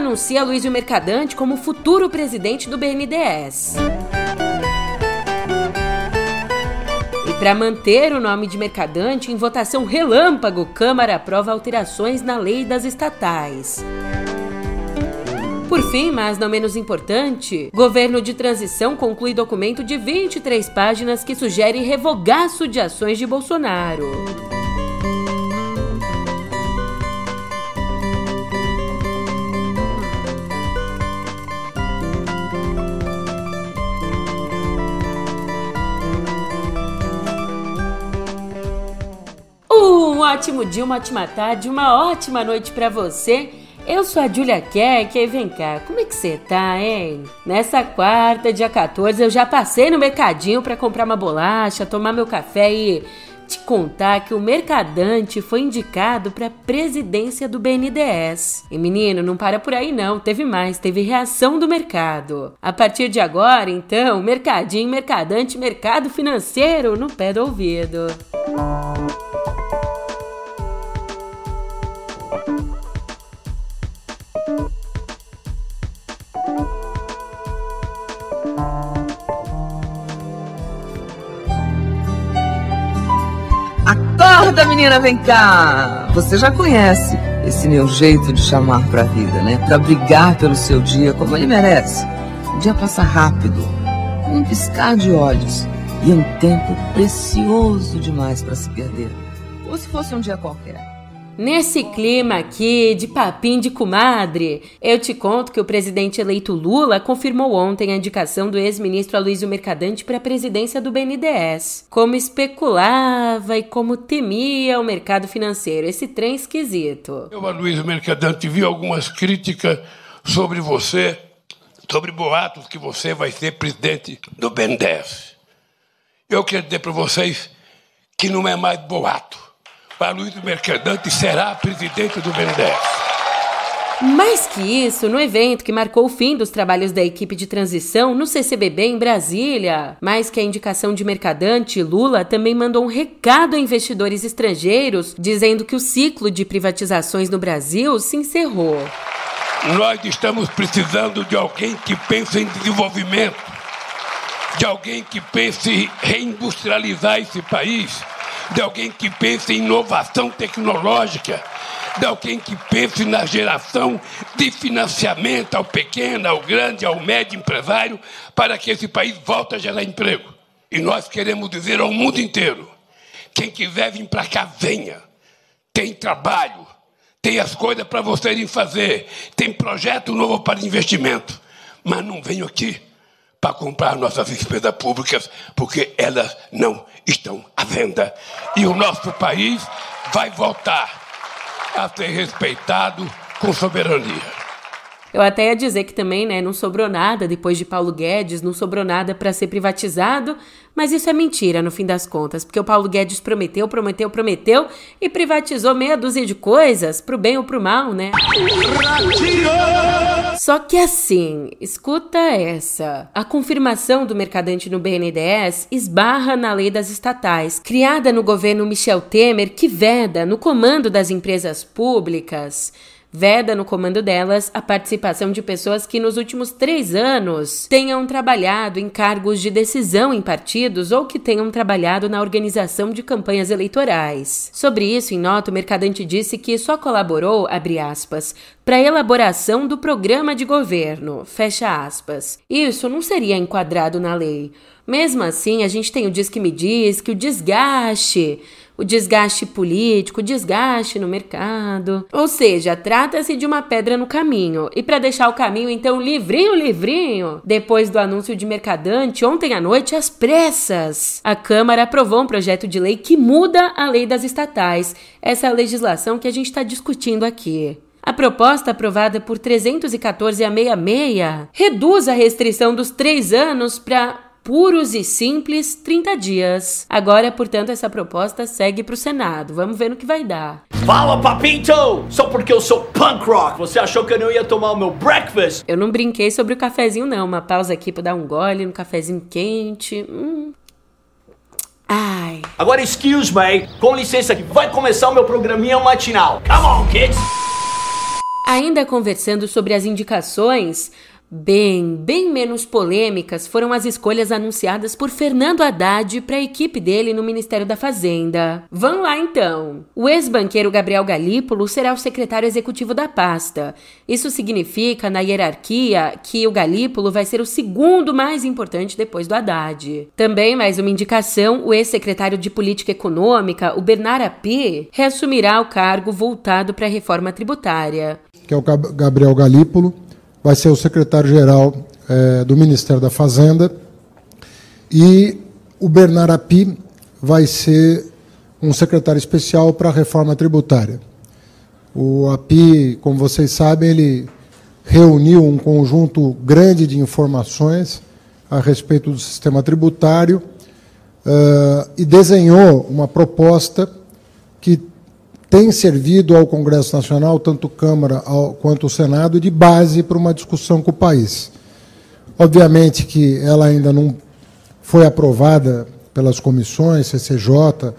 anuncia Luizio Mercadante como futuro presidente do BNDES. E para manter o nome de Mercadante, em votação relâmpago, Câmara aprova alterações na lei das estatais. Por fim, mas não menos importante, governo de transição conclui documento de 23 páginas que sugere revogaço de ações de Bolsonaro. Ótimo dia, uma ótima tarde, uma ótima noite para você. Eu sou a Julia Keck e vem cá, como é que você tá, hein? Nessa quarta, dia 14, eu já passei no mercadinho para comprar uma bolacha, tomar meu café e te contar que o Mercadante foi indicado para presidência do BNDES. E menino, não para por aí não, teve mais, teve reação do mercado. A partir de agora, então, Mercadinho, Mercadante, Mercado Financeiro no pé do ouvido. Acorda, menina, vem cá! Você já conhece esse meu jeito de chamar pra vida, né? Pra brigar pelo seu dia como ele merece. O dia passa rápido, um piscar de olhos. E é um tempo precioso demais para se perder. Ou se fosse um dia qualquer. Nesse clima aqui de papinho de comadre, eu te conto que o presidente eleito Lula confirmou ontem a indicação do ex-ministro Aloysio Mercadante para a presidência do BNDES. Como especulava e como temia o mercado financeiro, esse trem esquisito. Eu, Aloysio Mercadante, vi algumas críticas sobre você, sobre boatos que você vai ser presidente do BNDES. Eu quero dizer para vocês que não é mais boato Luiz Mercadante será presidente do BNDES. Mais que isso, no evento que marcou o fim dos trabalhos da equipe de transição no CCBB em Brasília, mais que a indicação de Mercadante, Lula também mandou um recado a investidores estrangeiros dizendo que o ciclo de privatizações no Brasil se encerrou. Nós estamos precisando de alguém que pense em desenvolvimento, de alguém que pense em reindustrializar esse país de alguém que pense em inovação tecnológica, de alguém que pense na geração de financiamento ao pequeno, ao grande, ao médio empresário, para que esse país volte a gerar emprego. E nós queremos dizer ao mundo inteiro: quem quiser vir para cá, venha. Tem trabalho, tem as coisas para vocês fazer, tem projeto novo para investimento. Mas não venham aqui para comprar nossas despesas públicas, porque elas não estão à venda. E o nosso país vai voltar a ser respeitado com soberania. Eu até ia dizer que também, né, não sobrou nada depois de Paulo Guedes, não sobrou nada para ser privatizado, mas isso é mentira no fim das contas, porque o Paulo Guedes prometeu, prometeu, prometeu e privatizou meia dúzia de coisas, pro bem ou pro mal, né? Só que assim, escuta essa. A confirmação do mercadante no BNDES esbarra na lei das estatais, criada no governo Michel Temer, que veda no comando das empresas públicas veda no comando delas a participação de pessoas que nos últimos três anos tenham trabalhado em cargos de decisão em partidos ou que tenham trabalhado na organização de campanhas eleitorais. Sobre isso, em nota, o mercadante disse que só colaborou, abre aspas, para a elaboração do programa de governo, fecha aspas. Isso não seria enquadrado na lei. Mesmo assim, a gente tem o Diz que me diz que o desgaste o desgaste político, o desgaste no mercado. Ou seja, trata-se de uma pedra no caminho. E para deixar o caminho então livrinho, livrinho, depois do anúncio de Mercadante ontem à noite às pressas, a Câmara aprovou um projeto de lei que muda a lei das estatais. Essa é legislação que a gente está discutindo aqui. A proposta aprovada por 314 a 66 reduz a restrição dos três anos para puros e simples 30 dias. Agora, portanto, essa proposta segue para o Senado. Vamos ver no que vai dar. Fala, papito! Só porque eu sou punk rock, você achou que eu não ia tomar o meu breakfast? Eu não brinquei sobre o cafezinho, não. Uma pausa aqui para dar um gole no cafezinho quente. Hum. Ai. Agora, excuse me, com licença, que vai começar o meu programinha matinal. Come on, kids! Ainda conversando sobre as indicações, Bem, bem menos polêmicas foram as escolhas anunciadas por Fernando Haddad para a equipe dele no Ministério da Fazenda. Vamos lá então. O ex-banqueiro Gabriel Galípolo será o secretário executivo da pasta. Isso significa, na hierarquia, que o Galípolo vai ser o segundo mais importante depois do Haddad. Também mais uma indicação: o ex-secretário de Política Econômica, o Bernard Api, reassumirá o cargo voltado para a reforma tributária. Que é o Gabriel Galípolo vai ser o secretário-geral é, do Ministério da Fazenda, e o Bernard Api vai ser um secretário especial para a reforma tributária. O API, como vocês sabem, ele reuniu um conjunto grande de informações a respeito do sistema tributário uh, e desenhou uma proposta que tem servido ao Congresso Nacional, tanto Câmara quanto o Senado, de base para uma discussão com o país. Obviamente que ela ainda não foi aprovada pelas comissões, CCJ,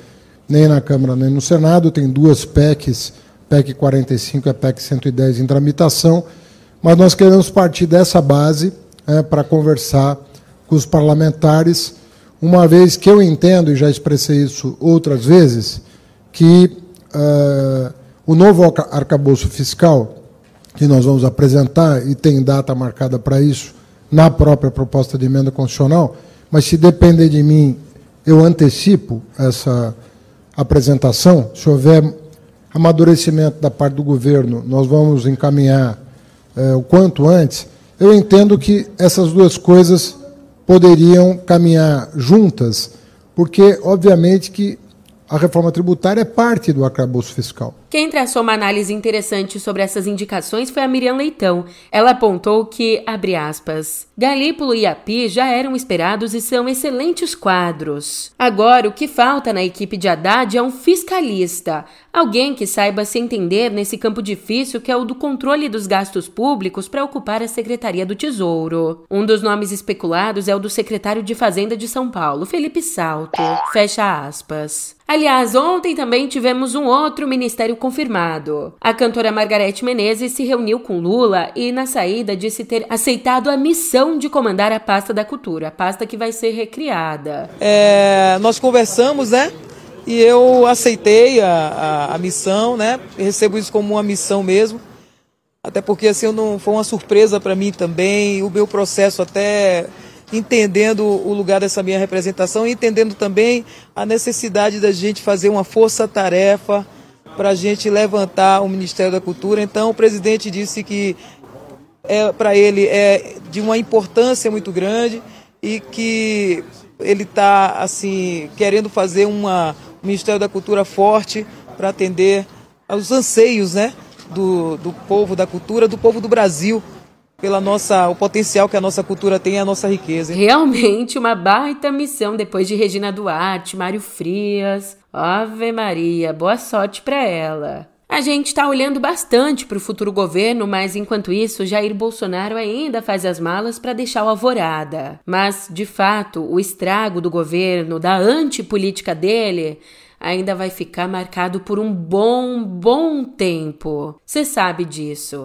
nem na Câmara nem no Senado, tem duas PECs, PEC 45 e a PEC 110 em tramitação, mas nós queremos partir dessa base é, para conversar com os parlamentares, uma vez que eu entendo, e já expressei isso outras vezes, que uh, o novo arcabouço fiscal, que nós vamos apresentar, e tem data marcada para isso, na própria proposta de emenda constitucional, mas se depender de mim, eu antecipo essa apresentação. Se houver amadurecimento da parte do governo, nós vamos encaminhar uh, o quanto antes. Eu entendo que essas duas coisas poderiam caminhar juntas, porque, obviamente, que a reforma tributária é parte do arcabouço fiscal. Quem traçou uma análise interessante sobre essas indicações foi a Miriam Leitão. Ela apontou que, abre aspas, Galípolo e Api já eram esperados e são excelentes quadros. Agora, o que falta na equipe de Haddad é um fiscalista, alguém que saiba se entender nesse campo difícil que é o do controle dos gastos públicos para ocupar a Secretaria do Tesouro. Um dos nomes especulados é o do secretário de Fazenda de São Paulo, Felipe Salto. Fecha aspas. Aliás, ontem também tivemos um outro ministério confirmado. A cantora Margarete Menezes se reuniu com Lula e, na saída, disse ter aceitado a missão de comandar a pasta da cultura, a pasta que vai ser recriada. É, nós conversamos, né? E eu aceitei a, a, a missão, né? recebo isso como uma missão mesmo. Até porque assim não foi uma surpresa para mim também, o meu processo até entendendo o lugar dessa minha representação e entendendo também a necessidade da gente fazer uma força-tarefa para a gente levantar o Ministério da Cultura. Então, o presidente disse que é, para ele é de uma importância muito grande e que ele está assim querendo fazer uma, um Ministério da Cultura forte para atender aos anseios né, do, do povo da cultura, do povo do Brasil pela nossa o potencial que a nossa cultura tem e a nossa riqueza. Realmente uma baita missão depois de Regina Duarte, Mário Frias. Ave Maria, boa sorte para ela. A gente está olhando bastante para o futuro governo, mas enquanto isso, Jair Bolsonaro ainda faz as malas para deixar o alvorada. Mas, de fato, o estrago do governo, da antipolítica dele, ainda vai ficar marcado por um bom, bom tempo. Você sabe disso.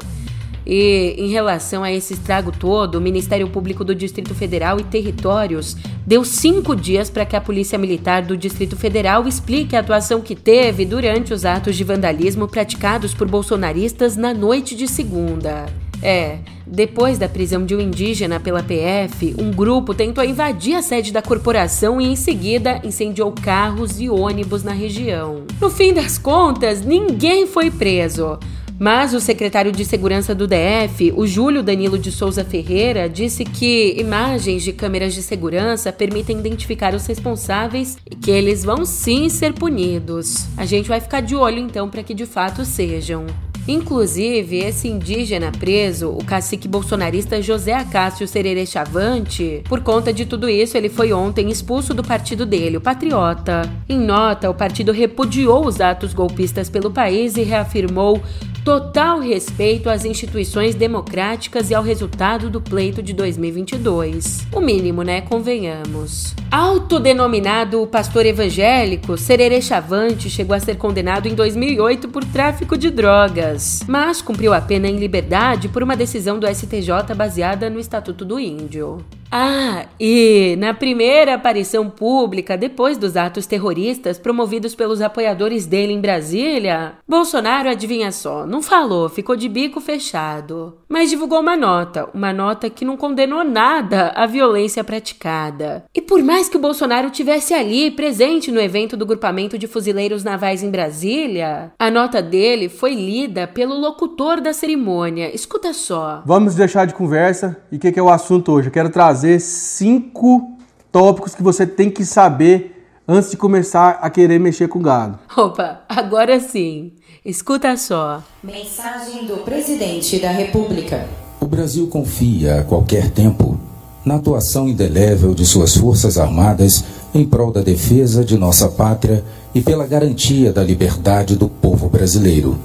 E em relação a esse estrago todo, o Ministério Público do Distrito Federal e Territórios deu cinco dias para que a Polícia Militar do Distrito Federal explique a atuação que teve durante os atos de vandalismo praticados por bolsonaristas na noite de segunda. É, depois da prisão de um indígena pela PF, um grupo tentou invadir a sede da corporação e, em seguida, incendiou carros e ônibus na região. No fim das contas, ninguém foi preso. Mas o secretário de Segurança do DF, o Júlio Danilo de Souza Ferreira, disse que imagens de câmeras de segurança permitem identificar os responsáveis e que eles vão sim ser punidos. A gente vai ficar de olho então para que de fato sejam. Inclusive, esse indígena preso, o cacique bolsonarista José Acácio Serere Chavante, por conta de tudo isso, ele foi ontem expulso do partido dele, o Patriota. Em nota, o partido repudiou os atos golpistas pelo país e reafirmou total respeito às instituições democráticas e ao resultado do pleito de 2022. O mínimo, né? Convenhamos. Autodenominado pastor evangélico, Serere Chavante chegou a ser condenado em 2008 por tráfico de drogas, mas cumpriu a pena em liberdade por uma decisão do STJ baseada no Estatuto do Índio. Ah, e na primeira aparição pública depois dos atos terroristas promovidos pelos apoiadores dele em Brasília, Bolsonaro, adivinha só, não falou, ficou de bico fechado, mas divulgou uma nota, uma nota que não condenou nada a violência praticada. E por mais que o Bolsonaro tivesse ali presente no evento do grupamento de fuzileiros navais em Brasília, a nota dele foi lida pelo locutor da cerimônia. Escuta só. Vamos deixar de conversa e o que, que é o assunto hoje? Eu quero trazer trazer cinco tópicos que você tem que saber antes de começar a querer mexer com gado. Opa, agora sim. Escuta só. Mensagem do presidente da República. O Brasil confia a qualquer tempo na atuação indelével de suas Forças Armadas em prol da defesa de nossa pátria e pela garantia da liberdade do povo brasileiro.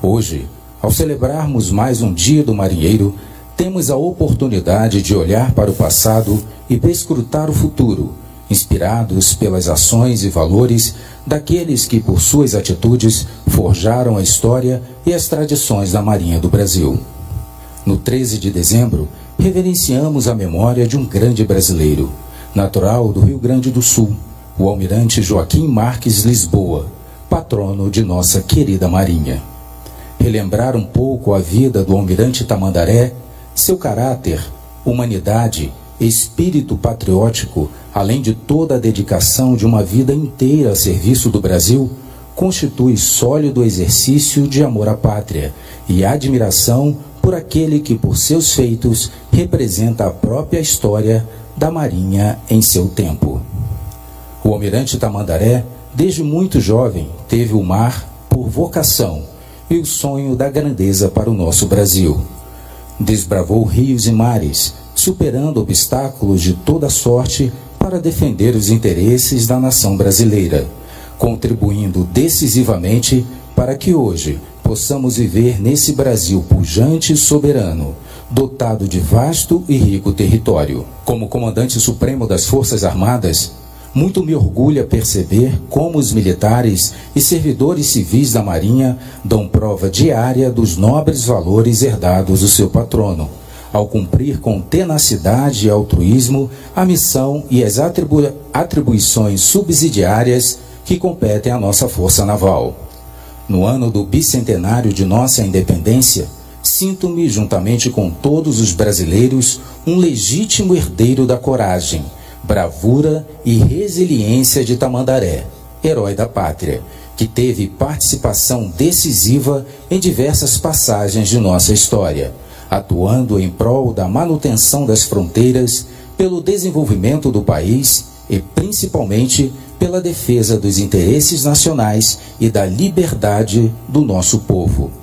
Hoje, ao celebrarmos mais um Dia do Marinheiro, temos a oportunidade de olhar para o passado e perscrutar o futuro, inspirados pelas ações e valores daqueles que, por suas atitudes, forjaram a história e as tradições da Marinha do Brasil. No 13 de dezembro, reverenciamos a memória de um grande brasileiro, natural do Rio Grande do Sul, o almirante Joaquim Marques Lisboa, patrono de nossa querida Marinha. Relembrar um pouco a vida do almirante Tamandaré seu caráter, humanidade, espírito patriótico, além de toda a dedicação de uma vida inteira a serviço do Brasil, constitui sólido exercício de amor à pátria e admiração por aquele que, por seus feitos, representa a própria história da Marinha em seu tempo. O almirante Tamandaré, desde muito jovem, teve o mar por vocação e o sonho da grandeza para o nosso Brasil. Desbravou rios e mares, superando obstáculos de toda sorte para defender os interesses da nação brasileira, contribuindo decisivamente para que hoje possamos viver nesse Brasil pujante e soberano, dotado de vasto e rico território. Como comandante supremo das Forças Armadas, muito me orgulha perceber como os militares e servidores civis da Marinha dão prova diária dos nobres valores herdados do seu patrono, ao cumprir com tenacidade e altruísmo a missão e as atribu atribuições subsidiárias que competem à nossa Força Naval. No ano do bicentenário de nossa independência, sinto-me, juntamente com todos os brasileiros, um legítimo herdeiro da coragem bravura e resiliência de Tamandaré, herói da pátria, que teve participação decisiva em diversas passagens de nossa história, atuando em prol da manutenção das fronteiras, pelo desenvolvimento do país e principalmente pela defesa dos interesses nacionais e da liberdade do nosso povo.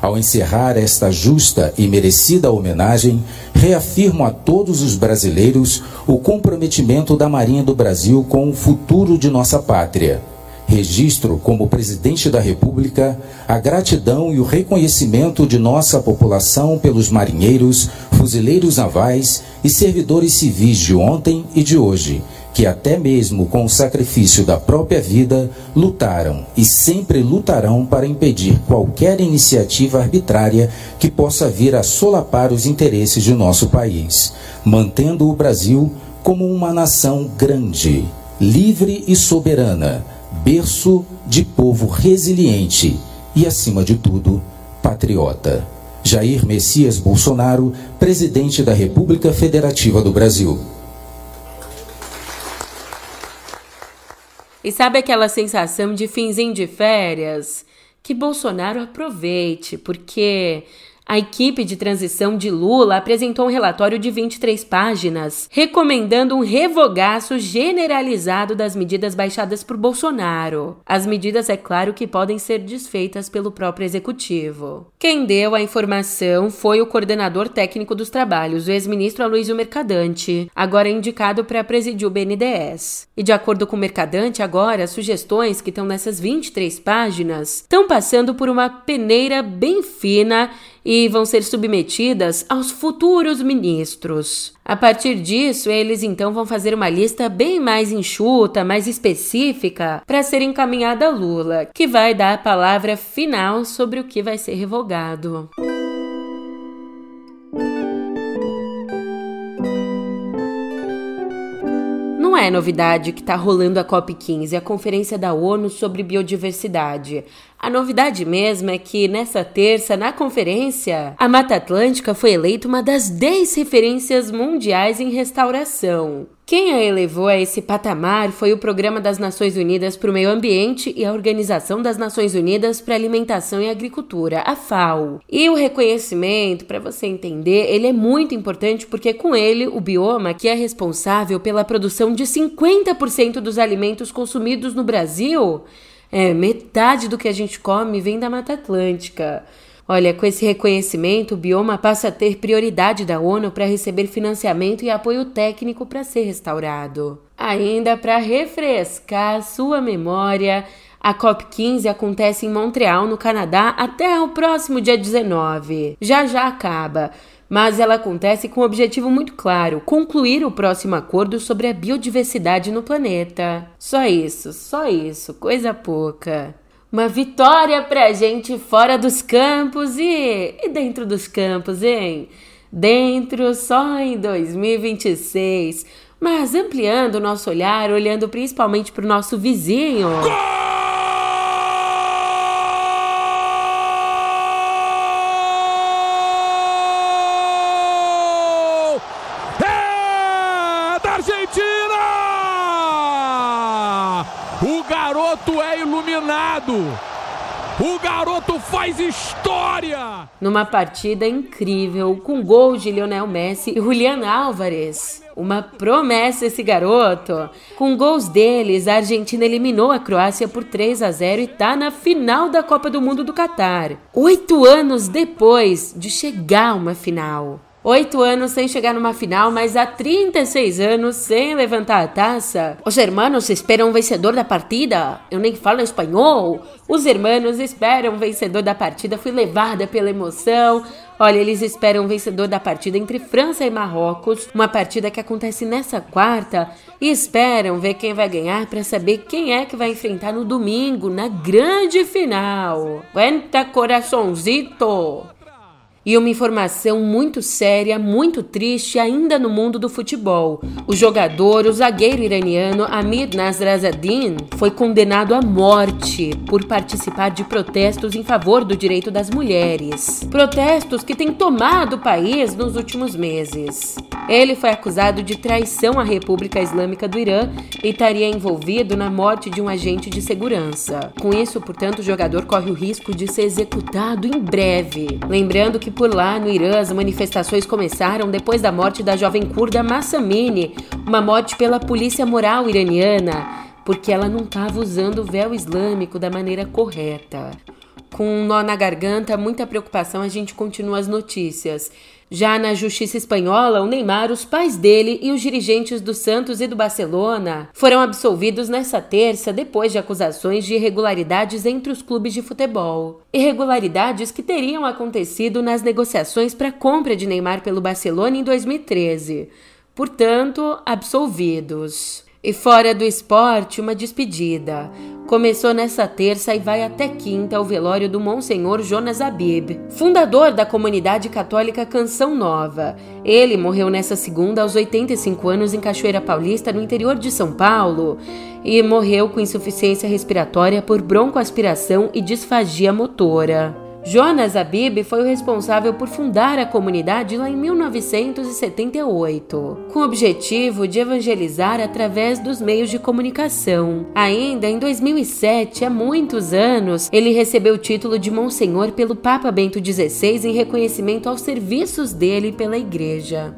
Ao encerrar esta justa e merecida homenagem, reafirmo a todos os brasileiros o comprometimento da Marinha do Brasil com o futuro de nossa pátria. Registro como presidente da República a gratidão e o reconhecimento de nossa população pelos marinheiros, fuzileiros navais e servidores civis de ontem e de hoje que até mesmo com o sacrifício da própria vida lutaram e sempre lutarão para impedir qualquer iniciativa arbitrária que possa vir a solapar os interesses de nosso país, mantendo o Brasil como uma nação grande, livre e soberana, berço de povo resiliente e, acima de tudo, patriota. Jair Messias Bolsonaro, presidente da República Federativa do Brasil. E sabe aquela sensação de finzinho de férias? Que Bolsonaro aproveite, porque A equipe de transição de Lula apresentou um relatório de 23 páginas, recomendando um revogaço generalizado das medidas baixadas por Bolsonaro. As medidas, é claro, que podem ser desfeitas pelo próprio executivo. Quem deu a informação foi o coordenador técnico dos trabalhos, o ex-ministro Aloysio Mercadante, agora indicado para presidir o BNDES. E de acordo com o Mercadante, agora as sugestões que estão nessas 23 páginas estão passando por uma peneira bem fina e vão ser submetidas aos futuros ministros. A partir disso, eles então vão fazer uma lista bem mais enxuta, mais específica, para ser encaminhada a Lula, que vai dar a palavra final sobre o que vai ser revogado. Não é novidade que está rolando a COP15, a Conferência da ONU sobre Biodiversidade. A novidade mesmo é que nessa terça, na conferência, a Mata Atlântica foi eleita uma das 10 referências mundiais em restauração. Quem a elevou a esse patamar foi o Programa das Nações Unidas para o Meio Ambiente e a Organização das Nações Unidas para Alimentação e Agricultura, a FAO. E o reconhecimento, para você entender, ele é muito importante porque com ele o bioma, que é responsável pela produção de 50% dos alimentos consumidos no Brasil, é, metade do que a gente come vem da Mata Atlântica. Olha, com esse reconhecimento, o bioma passa a ter prioridade da ONU para receber financiamento e apoio técnico para ser restaurado. Ainda para refrescar sua memória, a COP15 acontece em Montreal, no Canadá, até o próximo dia 19. Já já acaba mas ela acontece com um objetivo muito claro: concluir o próximo acordo sobre a biodiversidade no planeta. Só isso, só isso, coisa pouca. Uma vitória pra gente fora dos campos e, e dentro dos campos, hein? Dentro só em 2026, mas ampliando o nosso olhar, olhando principalmente para o nosso vizinho. Gol! garoto é iluminado. O história! Numa partida incrível, com gols de Lionel Messi e Julian Álvares. Uma promessa esse garoto. Com gols deles, a Argentina eliminou a Croácia por 3 a 0 e está na final da Copa do Mundo do Catar. Oito anos depois de chegar a uma final. Oito anos sem chegar numa final, mas há 36 anos sem levantar a taça. Os hermanos esperam o vencedor da partida. Eu nem falo espanhol. Os hermanos esperam o vencedor da partida. Fui levada pela emoção. Olha, eles esperam o vencedor da partida entre França e Marrocos, uma partida que acontece nessa quarta, e esperam ver quem vai ganhar para saber quem é que vai enfrentar no domingo, na grande final. Quenta coraçãozito! E uma informação muito séria, muito triste ainda no mundo do futebol. O jogador, o zagueiro iraniano Amir Nasrazadin, foi condenado à morte por participar de protestos em favor do direito das mulheres. Protestos que têm tomado o país nos últimos meses. Ele foi acusado de traição à República Islâmica do Irã e estaria envolvido na morte de um agente de segurança. Com isso, portanto, o jogador corre o risco de ser executado em breve. Lembrando que por lá, no Irã, as manifestações começaram depois da morte da jovem curda Massamini, uma morte pela polícia moral iraniana, porque ela não estava usando o véu islâmico da maneira correta. Com um nó na garganta, muita preocupação, a gente continua as notícias. Já na justiça espanhola, o Neymar, os pais dele e os dirigentes do Santos e do Barcelona foram absolvidos nessa terça depois de acusações de irregularidades entre os clubes de futebol. Irregularidades que teriam acontecido nas negociações para a compra de Neymar pelo Barcelona em 2013. Portanto, absolvidos. E fora do esporte, uma despedida. Começou nessa terça e vai até quinta o velório do Monsenhor Jonas Abib, fundador da comunidade católica Canção Nova. Ele morreu nessa segunda aos 85 anos em Cachoeira Paulista, no interior de São Paulo, e morreu com insuficiência respiratória por broncoaspiração e disfagia motora. Jonas Abib foi o responsável por fundar a comunidade lá em 1978, com o objetivo de evangelizar através dos meios de comunicação. Ainda em 2007, há muitos anos, ele recebeu o título de Monsenhor pelo Papa Bento XVI em reconhecimento aos serviços dele pela Igreja.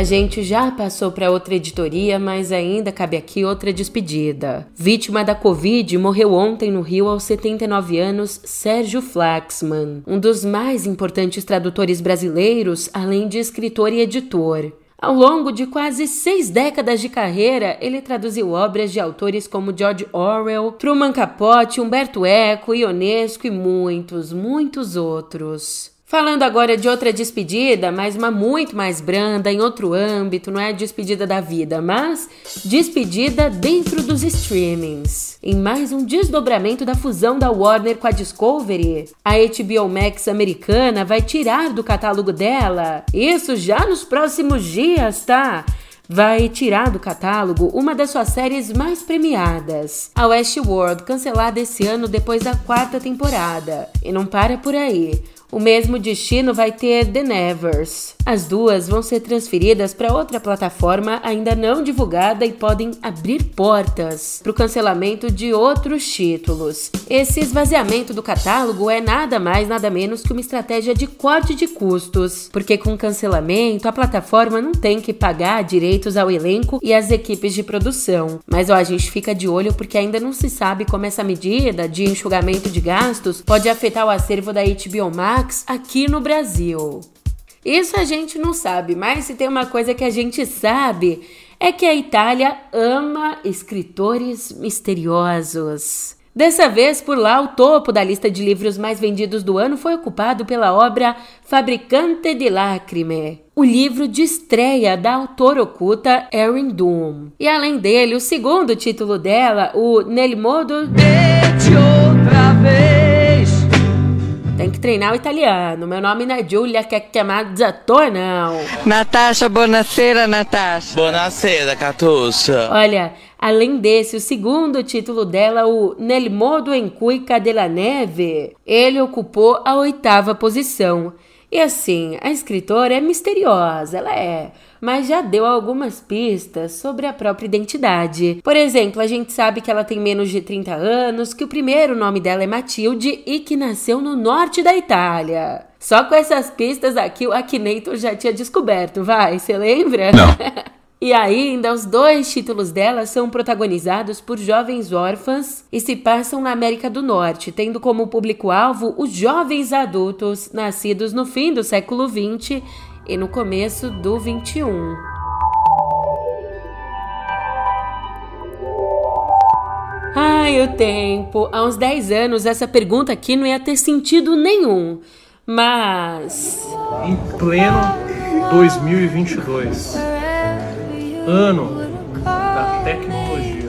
A gente já passou para outra editoria, mas ainda cabe aqui outra despedida. Vítima da Covid, morreu ontem no Rio aos 79 anos Sérgio Flaxman, um dos mais importantes tradutores brasileiros, além de escritor e editor. Ao longo de quase seis décadas de carreira, ele traduziu obras de autores como George Orwell, Truman Capote, Humberto Eco, Ionesco e muitos, muitos outros. Falando agora de outra despedida, mas uma muito mais branda, em outro âmbito, não é despedida da vida, mas despedida dentro dos streamings. Em mais um desdobramento da fusão da Warner com a Discovery, a HBO Max americana vai tirar do catálogo dela, isso já nos próximos dias, tá? vai tirar do catálogo uma das suas séries mais premiadas, a Westworld, cancelada esse ano depois da quarta temporada. E não para por aí. O mesmo destino vai ter The Nevers. As duas vão ser transferidas para outra plataforma ainda não divulgada e podem abrir portas para o cancelamento de outros títulos. Esse esvaziamento do catálogo é nada mais, nada menos que uma estratégia de corte de custos, porque com cancelamento a plataforma não tem que pagar direitos ao elenco e às equipes de produção. Mas ó, a gente fica de olho porque ainda não se sabe como essa medida de enxugamento de gastos pode afetar o acervo da HBO Max Aqui no Brasil. Isso a gente não sabe, mas se tem uma coisa que a gente sabe é que a Itália ama escritores misteriosos. Dessa vez, por lá, o topo da lista de livros mais vendidos do ano foi ocupado pela obra Fabricante de Lacrime, o livro de estreia da autora oculta Erin Doom. E além dele, o segundo título dela, o Nel modo de outra vez tem que treinar o italiano. Meu nome não é Giulia, que é chiamata tua, não. Natasha, buonasera, Natasha. Buonasera, Catuça. Olha, além desse, o segundo título dela, o Nel modo em cui cade la neve, ele ocupou a oitava posição. E assim, a escritora é misteriosa, ela é mas já deu algumas pistas sobre a própria identidade. Por exemplo, a gente sabe que ela tem menos de 30 anos, que o primeiro nome dela é Matilde e que nasceu no norte da Itália. Só com essas pistas aqui o Akinator já tinha descoberto, vai, você lembra? Não. E ainda, os dois títulos dela são protagonizados por jovens órfãs e se passam na América do Norte, tendo como público-alvo os jovens adultos nascidos no fim do século XX e no começo do 21. Ai, o tempo! Há uns 10 anos essa pergunta aqui não ia ter sentido nenhum. Mas. Em pleno 2022, ano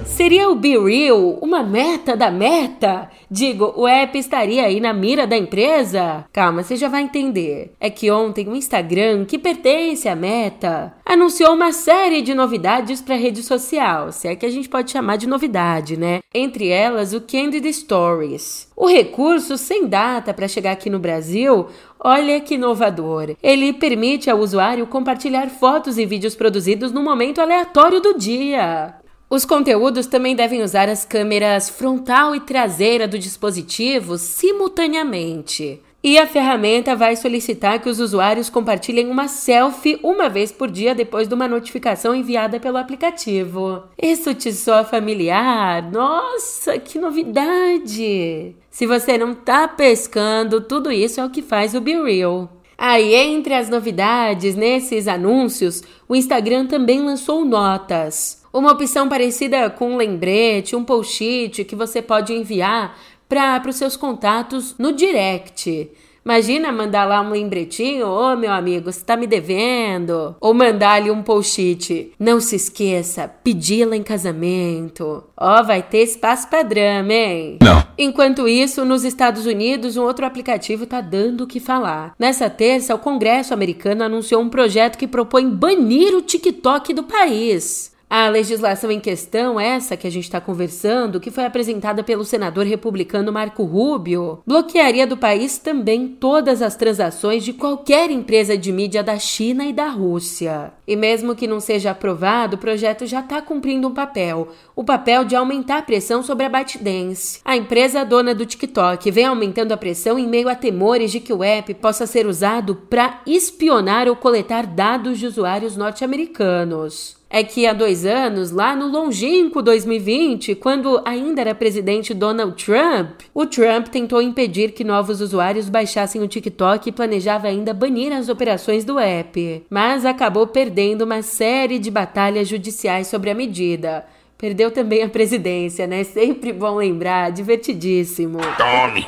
Seria o Be Real uma meta da meta? Digo, o app estaria aí na mira da empresa? Calma, você já vai entender. É que ontem o Instagram, que pertence à Meta, anunciou uma série de novidades para a rede social, se é que a gente pode chamar de novidade, né? Entre elas, o Candid Stories. O recurso sem data para chegar aqui no Brasil Olha que inovador! Ele permite ao usuário compartilhar fotos e vídeos produzidos no momento aleatório do dia. Os conteúdos também devem usar as câmeras frontal e traseira do dispositivo simultaneamente. E a ferramenta vai solicitar que os usuários compartilhem uma selfie uma vez por dia depois de uma notificação enviada pelo aplicativo. Isso te soa familiar? Nossa, que novidade! Se você não tá pescando, tudo isso é o que faz o Be Real. Aí, entre as novidades nesses anúncios, o Instagram também lançou notas. Uma opção parecida com um lembrete, um post-it que você pode enviar para os seus contatos no direct. Imagina mandar lá um lembretinho, ô oh, meu amigo, você tá me devendo. Ou mandar-lhe um post-it. Não se esqueça, pedi-la em casamento. Ó, oh, vai ter espaço pra drama, hein? Não. Enquanto isso, nos Estados Unidos, um outro aplicativo tá dando o que falar. Nessa terça, o Congresso americano anunciou um projeto que propõe banir o TikTok do país. A legislação em questão, essa que a gente está conversando, que foi apresentada pelo senador republicano Marco Rubio, bloquearia do país também todas as transações de qualquer empresa de mídia da China e da Rússia. E mesmo que não seja aprovado, o projeto já está cumprindo um papel: o papel de aumentar a pressão sobre a ByteDance. A empresa dona do TikTok vem aumentando a pressão em meio a temores de que o app possa ser usado para espionar ou coletar dados de usuários norte-americanos é que há dois anos, lá no longínquo 2020, quando ainda era presidente Donald Trump, o Trump tentou impedir que novos usuários baixassem o TikTok e planejava ainda banir as operações do app, mas acabou perdendo uma série de batalhas judiciais sobre a medida. Perdeu também a presidência, né? Sempre bom lembrar, divertidíssimo. Tome!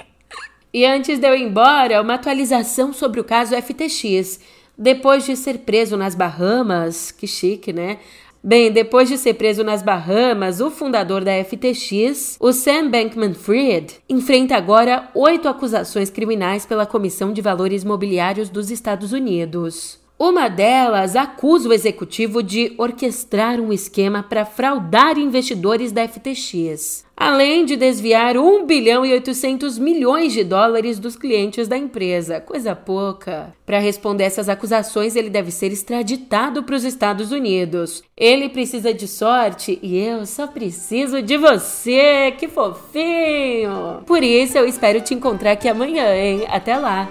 E antes de eu ir embora, uma atualização sobre o caso FTX. Depois de ser preso nas Bahamas, que chique, né? Bem, depois de ser preso nas Bahamas, o fundador da FTX, o Sam Bankman-Fried, enfrenta agora oito acusações criminais pela Comissão de Valores Mobiliários dos Estados Unidos. Uma delas acusa o executivo de orquestrar um esquema para fraudar investidores da FTX, além de desviar 1 bilhão e 800 milhões de dólares dos clientes da empresa. Coisa pouca. Para responder essas acusações, ele deve ser extraditado para os Estados Unidos. Ele precisa de sorte e eu só preciso de você. Que fofinho! Por isso eu espero te encontrar aqui amanhã, hein? Até lá!